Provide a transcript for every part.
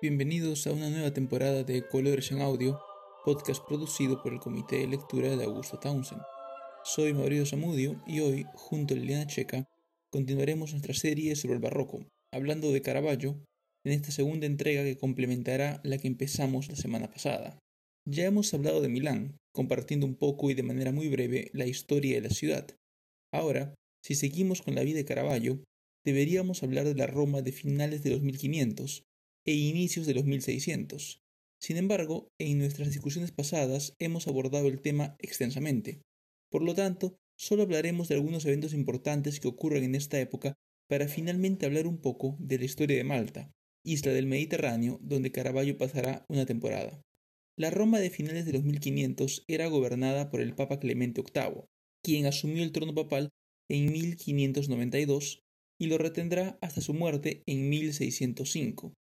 Bienvenidos a una nueva temporada de Colores en Audio, podcast producido por el Comité de Lectura de Augusto Townsend. Soy Mauricio Zamudio y hoy, junto a Liliana Checa, continuaremos nuestra serie sobre el barroco, hablando de Caravaggio en esta segunda entrega que complementará la que empezamos la semana pasada. Ya hemos hablado de Milán, compartiendo un poco y de manera muy breve la historia de la ciudad. Ahora, si seguimos con la vida de Caravaggio, deberíamos hablar de la Roma de finales de los 1500 e inicios de los 1600. Sin embargo, en nuestras discusiones pasadas hemos abordado el tema extensamente. Por lo tanto, solo hablaremos de algunos eventos importantes que ocurren en esta época para finalmente hablar un poco de la historia de Malta, isla del Mediterráneo donde Caravaggio pasará una temporada. La Roma de finales de los 1500 era gobernada por el Papa Clemente VIII, quien asumió el trono papal en 1592 y lo retendrá hasta su muerte en 1605.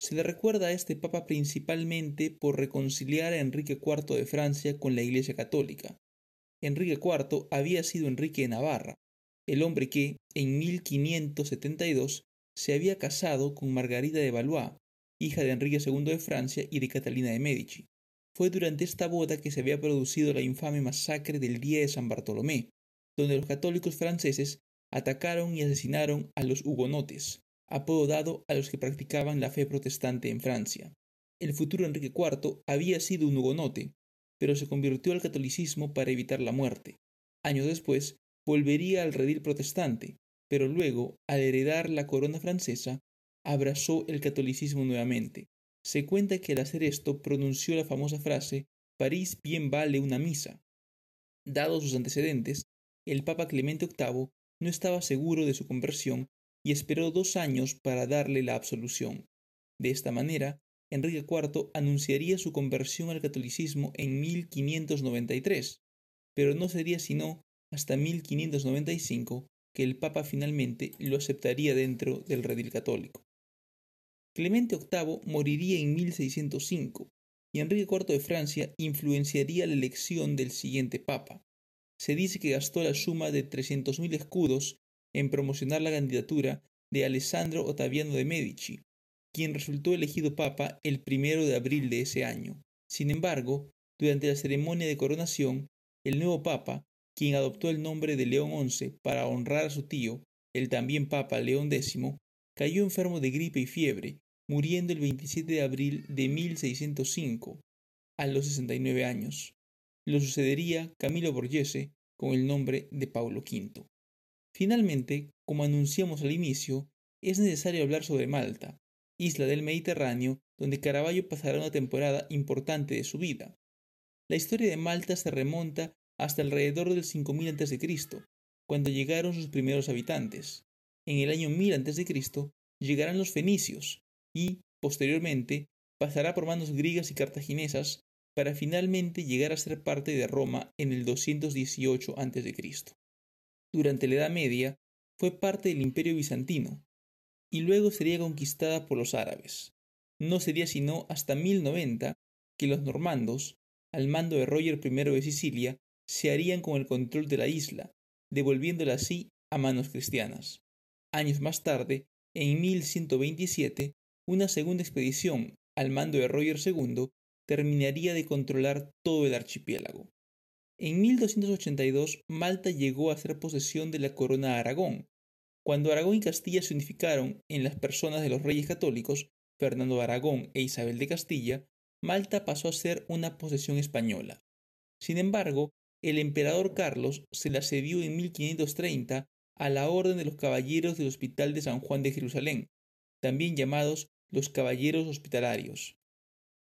Se le recuerda a este papa principalmente por reconciliar a Enrique IV de Francia con la Iglesia Católica. Enrique IV había sido Enrique de Navarra, el hombre que, en 1572, se había casado con Margarita de Valois, hija de Enrique II de Francia y de Catalina de Medici. Fue durante esta boda que se había producido la infame masacre del día de San Bartolomé, donde los católicos franceses atacaron y asesinaron a los hugonotes, apodo dado a los que practicaban la fe protestante en Francia. El futuro Enrique IV había sido un hugonote, pero se convirtió al catolicismo para evitar la muerte. Años después, volvería al redil protestante, pero luego, al heredar la corona francesa, abrazó el catolicismo nuevamente. Se cuenta que al hacer esto pronunció la famosa frase París bien vale una misa. Dados sus antecedentes, el Papa Clemente VIII no estaba seguro de su conversión y esperó dos años para darle la absolución. De esta manera, Enrique IV anunciaría su conversión al catolicismo en 1593, pero no sería sino hasta 1595 que el Papa finalmente lo aceptaría dentro del redil católico. Clemente VIII moriría en 1605 y Enrique IV de Francia influenciaría la elección del siguiente Papa, se dice que gastó la suma de 300.000 escudos en promocionar la candidatura de Alessandro Ottaviano de Medici, quien resultó elegido papa el primero de abril de ese año. Sin embargo, durante la ceremonia de coronación, el nuevo papa, quien adoptó el nombre de León XI para honrar a su tío, el también papa León X, cayó enfermo de gripe y fiebre, muriendo el 27 de abril de 1605, a los 69 años lo sucedería Camilo Borghese con el nombre de Paulo V. Finalmente, como anunciamos al inicio, es necesario hablar sobre Malta, isla del Mediterráneo donde Caravaggio pasará una temporada importante de su vida. La historia de Malta se remonta hasta alrededor del 5000 a.C., cuando llegaron sus primeros habitantes. En el año 1000 a.C. llegarán los fenicios y, posteriormente, pasará por manos griegas y cartaginesas para finalmente llegar a ser parte de Roma en el 218 a.C. Durante la Edad Media fue parte del Imperio Bizantino y luego sería conquistada por los árabes. No sería sino hasta 1090 que los normandos, al mando de Roger I de Sicilia, se harían con el control de la isla, devolviéndola así a manos cristianas. Años más tarde, en 1127, una segunda expedición al mando de Roger II terminaría de controlar todo el archipiélago. En 1282 Malta llegó a ser posesión de la corona de Aragón. Cuando Aragón y Castilla se unificaron en las personas de los reyes católicos, Fernando de Aragón e Isabel de Castilla, Malta pasó a ser una posesión española. Sin embargo, el emperador Carlos se la cedió en 1530 a la Orden de los Caballeros del Hospital de San Juan de Jerusalén, también llamados los Caballeros Hospitalarios.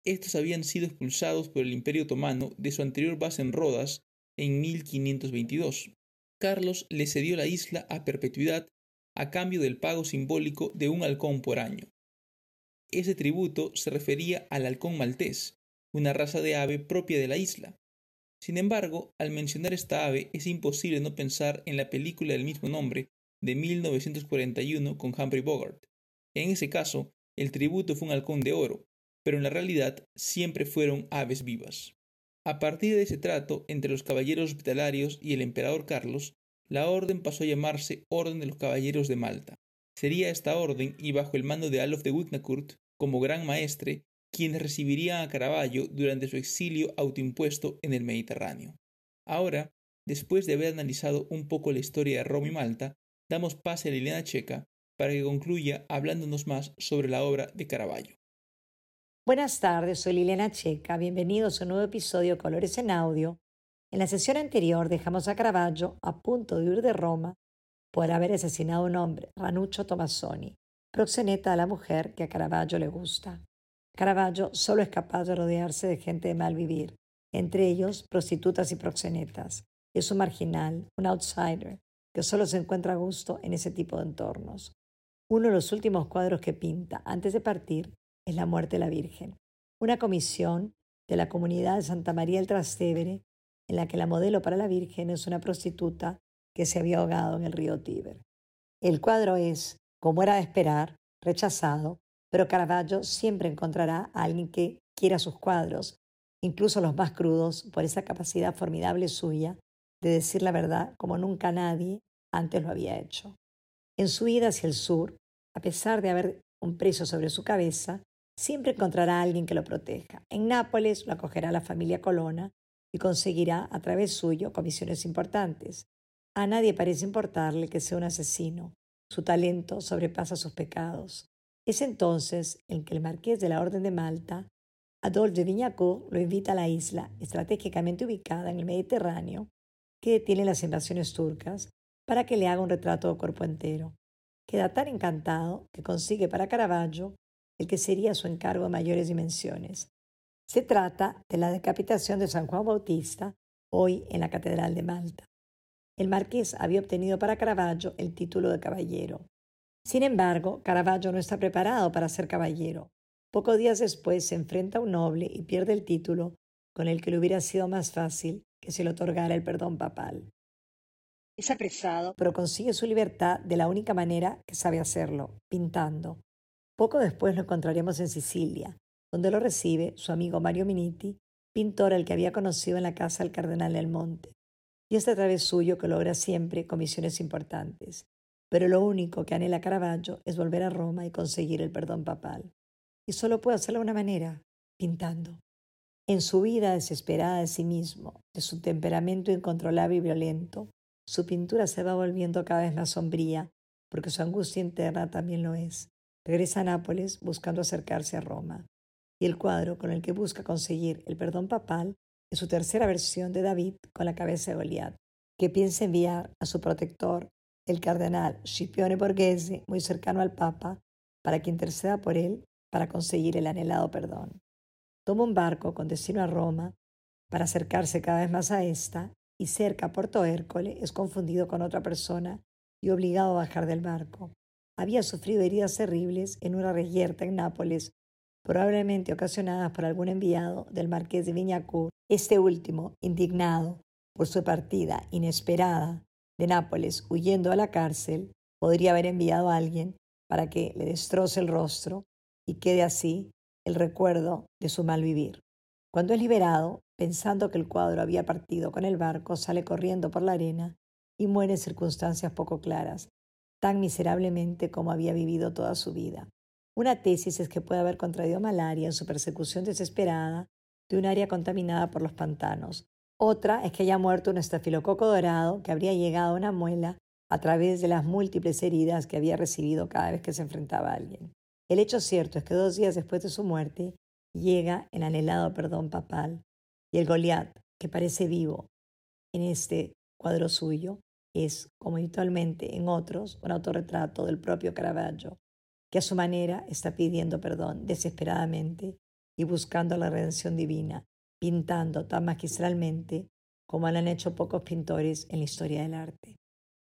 Estos habían sido expulsados por el Imperio Otomano de su anterior base en Rodas en 1522. Carlos le cedió la isla a perpetuidad a cambio del pago simbólico de un halcón por año. Ese tributo se refería al halcón maltés, una raza de ave propia de la isla. Sin embargo, al mencionar esta ave es imposible no pensar en la película del mismo nombre de 1941 con Humphrey Bogart. En ese caso, el tributo fue un halcón de oro, pero en la realidad siempre fueron aves vivas. A partir de ese trato entre los caballeros hospitalarios y el emperador Carlos, la orden pasó a llamarse Orden de los Caballeros de Malta. Sería esta orden, y bajo el mando de Alof de Wignakurt, como gran maestre, quienes recibirían a Caravaggio durante su exilio autoimpuesto en el Mediterráneo. Ahora, después de haber analizado un poco la historia de Roma y Malta, damos pase a Liliana Checa para que concluya hablándonos más sobre la obra de Caravaggio. Buenas tardes, soy Liliana Checa. Bienvenidos a un nuevo episodio Colores en Audio. En la sesión anterior dejamos a Caravaggio a punto de huir de Roma por haber asesinado a un hombre, Ranuccio Tomassoni, proxeneta de la mujer que a Caravaggio le gusta. Caravaggio solo es capaz de rodearse de gente de mal vivir, entre ellos prostitutas y proxenetas. Es un marginal, un outsider, que solo se encuentra a gusto en ese tipo de entornos. Uno de los últimos cuadros que pinta antes de partir es La muerte de la Virgen, una comisión de la comunidad de Santa María del Trastevere, en la que la modelo para la Virgen es una prostituta que se había ahogado en el río Tíber. El cuadro es, como era de esperar, rechazado, pero Caravaggio siempre encontrará a alguien que quiera sus cuadros, incluso los más crudos, por esa capacidad formidable suya de decir la verdad como nunca nadie antes lo había hecho. En su ida hacia el sur, a pesar de haber un precio sobre su cabeza, siempre encontrará a alguien que lo proteja. En Nápoles lo acogerá la familia Colonna y conseguirá a través suyo comisiones importantes. A nadie parece importarle que sea un asesino. Su talento sobrepasa sus pecados. Es entonces en que el marqués de la Orden de Malta, Adolphe de Vignacourt, lo invita a la isla, estratégicamente ubicada en el Mediterráneo, que detiene las invasiones turcas, para que le haga un retrato de cuerpo entero queda tan encantado que consigue para Caravaggio el que sería su encargo de mayores dimensiones. Se trata de la decapitación de San Juan Bautista, hoy en la Catedral de Malta. El marqués había obtenido para Caravaggio el título de caballero. Sin embargo, Caravaggio no está preparado para ser caballero. Pocos días después se enfrenta a un noble y pierde el título, con el que le hubiera sido más fácil que se le otorgara el perdón papal. Es apresado, pero consigue su libertad de la única manera que sabe hacerlo, pintando. Poco después lo encontraremos en Sicilia, donde lo recibe su amigo Mario Miniti, pintor al que había conocido en la casa del cardenal del Monte. Y es a través suyo que logra siempre comisiones importantes. Pero lo único que anhela Caravaggio es volver a Roma y conseguir el perdón papal. Y solo puede hacerlo de una manera, pintando. En su vida desesperada de sí mismo, de su temperamento incontrolable y violento, su pintura se va volviendo cada vez más sombría, porque su angustia interna también lo es. Regresa a Nápoles buscando acercarse a Roma. Y el cuadro con el que busca conseguir el perdón papal es su tercera versión de David con la cabeza de Goliat, que piensa enviar a su protector, el cardenal Scipione Borghese, muy cercano al Papa, para que interceda por él para conseguir el anhelado perdón. Toma un barco con destino a Roma para acercarse cada vez más a esta y cerca a Puerto Hércole es confundido con otra persona y obligado a bajar del barco. Había sufrido heridas terribles en una reyerta en Nápoles, probablemente ocasionadas por algún enviado del marqués de Viñacourt. Este último, indignado por su partida inesperada de Nápoles huyendo a la cárcel, podría haber enviado a alguien para que le destroce el rostro y quede así el recuerdo de su mal vivir. Cuando es liberado, pensando que el cuadro había partido con el barco, sale corriendo por la arena y muere en circunstancias poco claras, tan miserablemente como había vivido toda su vida. Una tesis es que puede haber contraído malaria en su persecución desesperada de un área contaminada por los pantanos. Otra es que haya muerto un estafilococo dorado que habría llegado a una muela a través de las múltiples heridas que había recibido cada vez que se enfrentaba a alguien. El hecho cierto es que dos días después de su muerte, llega el anhelado perdón papal y el Goliat, que parece vivo en este cuadro suyo, es, como habitualmente en otros, un autorretrato del propio Caravaggio, que a su manera está pidiendo perdón desesperadamente y buscando la redención divina, pintando tan magistralmente como lo han hecho pocos pintores en la historia del arte.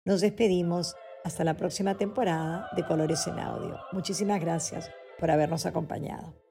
Nos despedimos hasta la próxima temporada de Colores en Audio. Muchísimas gracias por habernos acompañado.